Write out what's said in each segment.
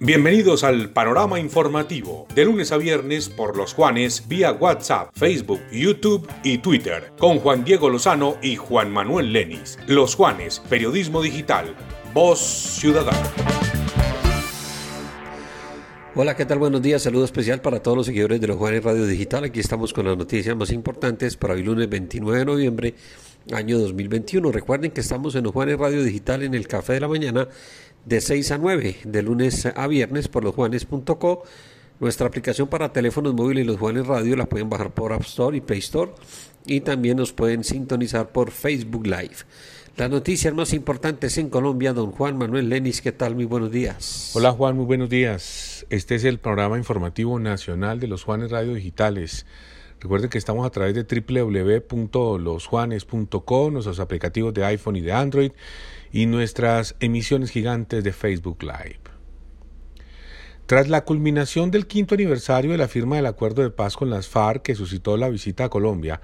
Bienvenidos al panorama informativo, de lunes a viernes por los Juanes vía WhatsApp, Facebook, YouTube y Twitter, con Juan Diego Lozano y Juan Manuel Lenis. Los Juanes, Periodismo Digital, Voz Ciudadana. Hola, ¿qué tal? Buenos días. Saludo especial para todos los seguidores de los Juanes Radio Digital. Aquí estamos con las noticias más importantes para el lunes 29 de noviembre, año 2021. Recuerden que estamos en los Juanes Radio Digital en el Café de la Mañana de 6 a 9, de lunes a viernes por losjuanes.co. Nuestra aplicación para teléfonos móviles Los Juanes Radio la pueden bajar por App Store y Play Store y también nos pueden sintonizar por Facebook Live. Las noticias más importantes en Colombia, don Juan Manuel Lenis, ¿qué tal? Muy buenos días. Hola Juan, muy buenos días. Este es el programa informativo nacional de los Juanes Radio Digitales. Recuerden que estamos a través de www.losjuanes.com, nuestros aplicativos de iPhone y de Android y nuestras emisiones gigantes de Facebook Live. Tras la culminación del quinto aniversario de la firma del acuerdo de paz con las FARC que suscitó la visita a Colombia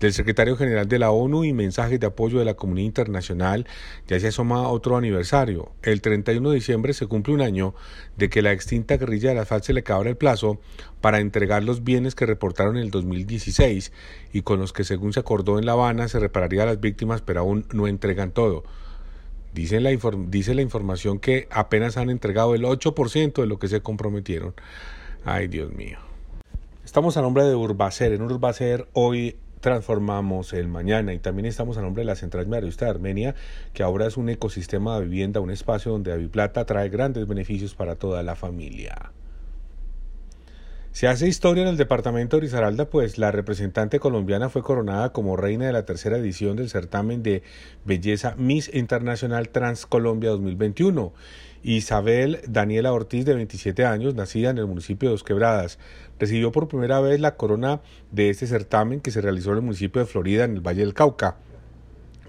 del secretario general de la ONU y mensajes de apoyo de la comunidad internacional, ya se asoma otro aniversario. El 31 de diciembre se cumple un año de que la extinta guerrilla de la FARC se le acabara el plazo para entregar los bienes que reportaron en el 2016 y con los que según se acordó en La Habana se repararía a las víctimas, pero aún no entregan todo. Dice la, dice la información que apenas han entregado el 8% de lo que se comprometieron. Ay, Dios mío. Estamos a nombre de Urbacer. En Urbacer hoy transformamos el mañana y también estamos a nombre de la Central Mayorista de Armenia, que ahora es un ecosistema de vivienda, un espacio donde Aviplata trae grandes beneficios para toda la familia. Se hace historia en el departamento de Risaralda, pues la representante colombiana fue coronada como reina de la tercera edición del certamen de belleza Miss Internacional Trans Colombia 2021. Isabel Daniela Ortiz, de 27 años, nacida en el municipio de Dos Quebradas, recibió por primera vez la corona de este certamen que se realizó en el municipio de Florida, en el Valle del Cauca,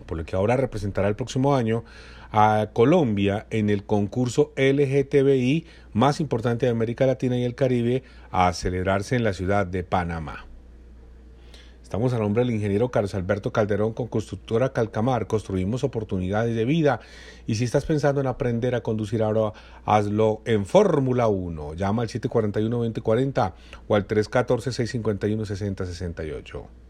por lo que ahora representará el próximo año a Colombia en el concurso LGTBI más importante de América Latina y el Caribe a celebrarse en la ciudad de Panamá. Estamos a nombre del ingeniero Carlos Alberto Calderón con Constructora Calcamar. Construimos oportunidades de vida. Y si estás pensando en aprender a conducir ahora, hazlo en Fórmula 1. Llama al 741-2040 o al 314-651-6068.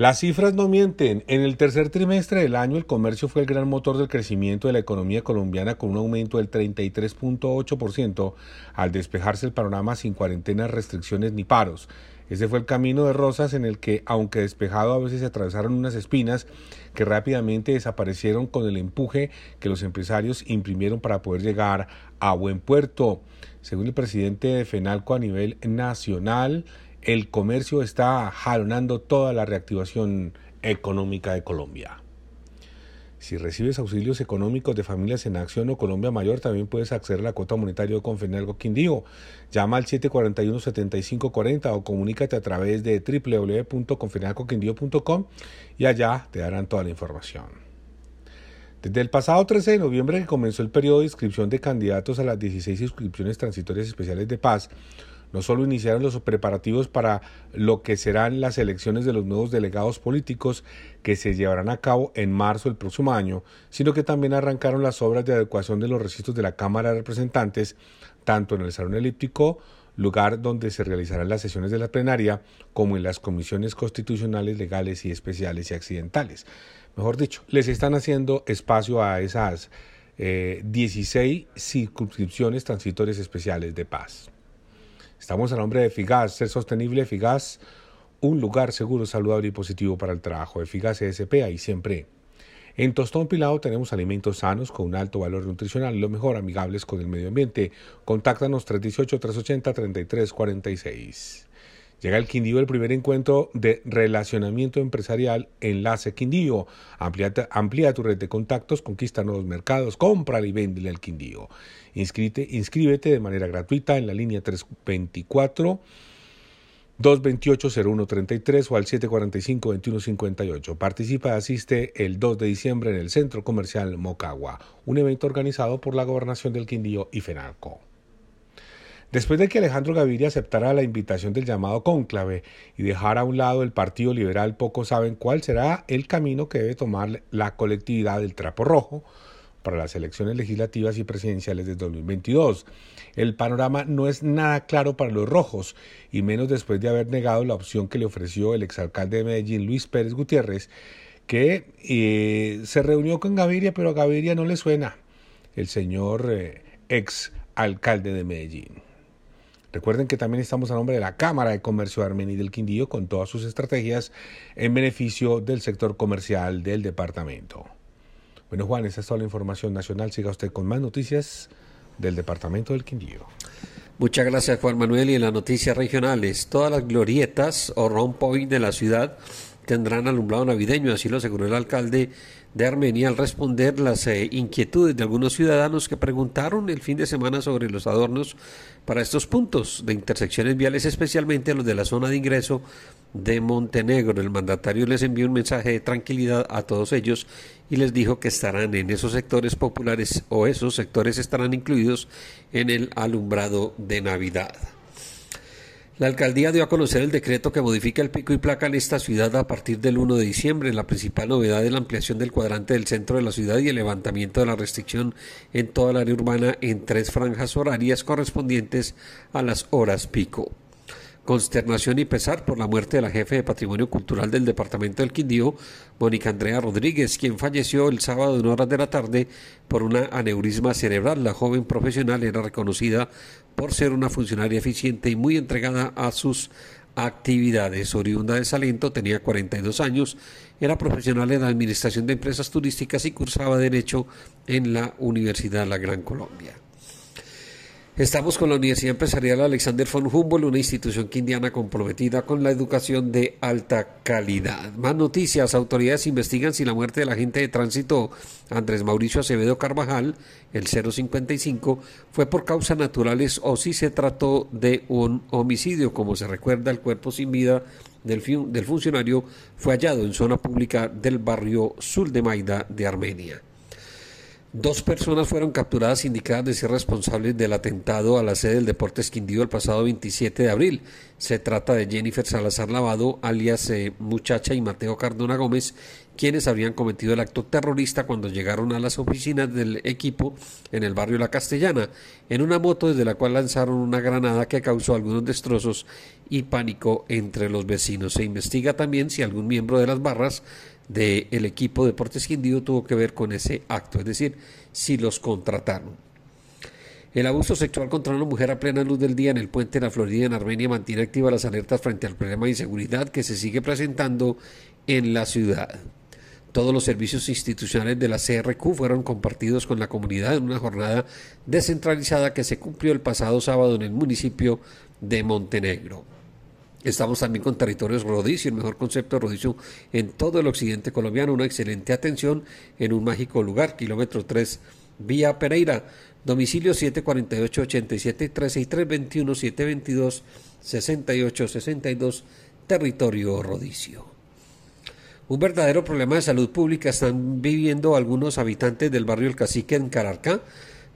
Las cifras no mienten. En el tercer trimestre del año el comercio fue el gran motor del crecimiento de la economía colombiana con un aumento del 33.8% al despejarse el panorama sin cuarentenas, restricciones ni paros. Ese fue el camino de rosas en el que, aunque despejado, a veces se atravesaron unas espinas que rápidamente desaparecieron con el empuje que los empresarios imprimieron para poder llegar a buen puerto. Según el presidente de FENALCO a nivel nacional, el comercio está jalonando toda la reactivación económica de Colombia. Si recibes auxilios económicos de familias en acción o Colombia Mayor, también puedes acceder a la cuota monetaria de Confenalco Quindío. Llama al 741-7540 o comunícate a través de www.confenalcoquindío.com y allá te darán toda la información. Desde el pasado 13 de noviembre que comenzó el periodo de inscripción de candidatos a las 16 inscripciones transitorias especiales de paz, no solo iniciaron los preparativos para lo que serán las elecciones de los nuevos delegados políticos que se llevarán a cabo en marzo del próximo año, sino que también arrancaron las obras de adecuación de los registros de la Cámara de Representantes, tanto en el Salón Elíptico, lugar donde se realizarán las sesiones de la plenaria, como en las comisiones constitucionales, legales y especiales y accidentales. Mejor dicho, les están haciendo espacio a esas 16 eh, circunscripciones transitorias especiales de paz. Estamos a nombre de Figas, ser sostenible, Figas, un lugar seguro, saludable y positivo para el trabajo. De Figas ESP, ahí siempre. En Tostón Pilado tenemos alimentos sanos con un alto valor nutricional lo mejor, amigables con el medio ambiente. Contáctanos 318-380-3346. Llega el Quindío el primer encuentro de relacionamiento empresarial Enlace Quindío. Amplía, tu red de contactos, conquista nuevos mercados, compra y vende al Quindío. Inscríbete, inscríbete de manera gratuita en la línea 324 228-0133 o al 745-2158. Participa asiste el 2 de diciembre en el Centro Comercial Mocagua, un evento organizado por la Gobernación del Quindío y FENALCO. Después de que Alejandro Gaviria aceptara la invitación del llamado cónclave y dejara a un lado el Partido Liberal, pocos saben cuál será el camino que debe tomar la colectividad del Trapo Rojo, para las elecciones legislativas y presidenciales de 2022. El panorama no es nada claro para los rojos, y menos después de haber negado la opción que le ofreció el exalcalde de Medellín, Luis Pérez Gutiérrez, que eh, se reunió con Gaviria, pero a Gaviria no le suena el señor eh, ex alcalde de Medellín. Recuerden que también estamos a nombre de la Cámara de Comercio de Armenia y del Quindío con todas sus estrategias en beneficio del sector comercial del departamento. Bueno, Juan, esa es toda la información nacional. Siga usted con más noticias del departamento del Quindío. Muchas gracias, Juan Manuel. Y en las noticias regionales, todas las glorietas o rompoint de la ciudad tendrán alumbrado navideño, así lo aseguró el alcalde de Armenia al responder las eh, inquietudes de algunos ciudadanos que preguntaron el fin de semana sobre los adornos para estos puntos de intersecciones viales, especialmente los de la zona de ingreso de Montenegro. El mandatario les envió un mensaje de tranquilidad a todos ellos y les dijo que estarán en esos sectores populares o esos sectores estarán incluidos en el alumbrado de Navidad. La alcaldía dio a conocer el decreto que modifica el pico y placa en esta ciudad a partir del 1 de diciembre. La principal novedad es la ampliación del cuadrante del centro de la ciudad y el levantamiento de la restricción en toda el área urbana en tres franjas horarias correspondientes a las horas pico. Consternación y pesar por la muerte de la jefe de Patrimonio Cultural del Departamento del Quindío, Mónica Andrea Rodríguez, quien falleció el sábado en horas de la tarde por una aneurisma cerebral. La joven profesional era reconocida por ser una funcionaria eficiente y muy entregada a sus actividades. Oriunda de Salento, tenía 42 años, era profesional en la administración de empresas turísticas y cursaba Derecho en la Universidad de la Gran Colombia. Estamos con la Universidad Empresarial Alexander von Humboldt, una institución quindiana comprometida con la educación de alta calidad. Más noticias, autoridades investigan si la muerte del agente de tránsito Andrés Mauricio Acevedo Carvajal, el 055, fue por causas naturales o si se trató de un homicidio. Como se recuerda, el cuerpo sin vida del, del funcionario fue hallado en zona pública del barrio Sul de Maida de Armenia. Dos personas fueron capturadas indicadas de ser responsables del atentado a la sede del Deportes Quindío el pasado 27 de abril. Se trata de Jennifer Salazar Lavado, alias eh, Muchacha, y Mateo Cardona Gómez, quienes habrían cometido el acto terrorista cuando llegaron a las oficinas del equipo en el barrio La Castellana, en una moto desde la cual lanzaron una granada que causó algunos destrozos y pánico entre los vecinos. Se investiga también si algún miembro de las barras del equipo Deportes Quindío tuvo que ver con ese acto, es decir, si los contrataron. El abuso sexual contra una mujer a plena luz del día en el puente de la Florida en Armenia mantiene activas las alertas frente al problema de inseguridad que se sigue presentando en la ciudad. Todos los servicios institucionales de la CRQ fueron compartidos con la comunidad en una jornada descentralizada que se cumplió el pasado sábado en el municipio de Montenegro. Estamos también con territorios rodicio, el mejor concepto de rodicio en todo el occidente colombiano, una excelente atención en un mágico lugar, kilómetro 3, vía Pereira, domicilio 748 87 321 722 6862 territorio rodicio. Un verdadero problema de salud pública. Están viviendo algunos habitantes del barrio El Cacique en Cararca,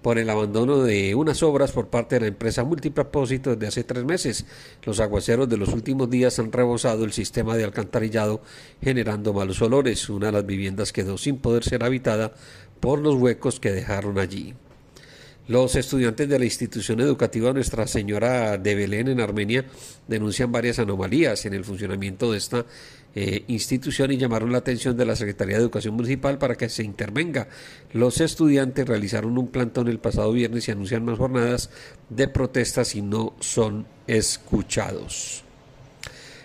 por el abandono de unas obras por parte de la empresa multipropósito desde hace tres meses. Los aguaceros de los últimos días han rebosado el sistema de alcantarillado generando malos olores. Una de las viviendas quedó sin poder ser habitada por los huecos que dejaron allí. Los estudiantes de la institución educativa Nuestra Señora de Belén en Armenia denuncian varias anomalías en el funcionamiento de esta eh, institución y llamaron la atención de la Secretaría de Educación Municipal para que se intervenga. Los estudiantes realizaron un plantón el pasado viernes y anuncian más jornadas de protestas y no son escuchados.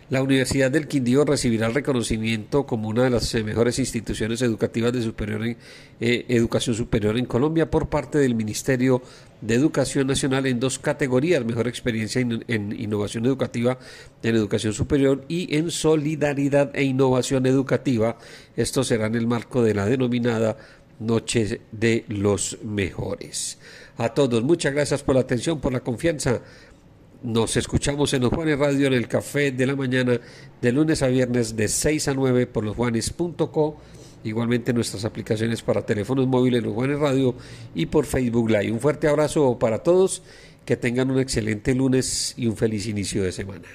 La Universidad del Quindío recibirá el reconocimiento como una de las eh, mejores instituciones educativas de superior en, eh, educación superior en Colombia por parte del Ministerio de Educación Nacional en dos categorías, mejor experiencia en, innovación educativa en educación superior y en solidaridad e innovación educativa. Esto será en el marco de la denominada Noche de los Mejores. A todos, muchas gracias por la atención, por la confianza. Nos escuchamos en los Juanes Radio en el Café de la Mañana de lunes a viernes de 6 a 9 por losjuanes.co. Igualmente nuestras aplicaciones para teléfonos móviles, los Juanes Radio y por Facebook Live. Un fuerte abrazo para todos. Que tengan un excelente lunes y un feliz inicio de semana.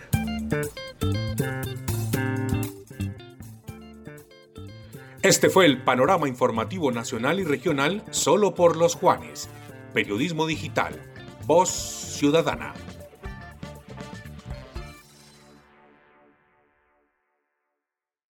Este fue el panorama informativo nacional y regional solo por los Juanes. Periodismo digital. Voz ciudadana.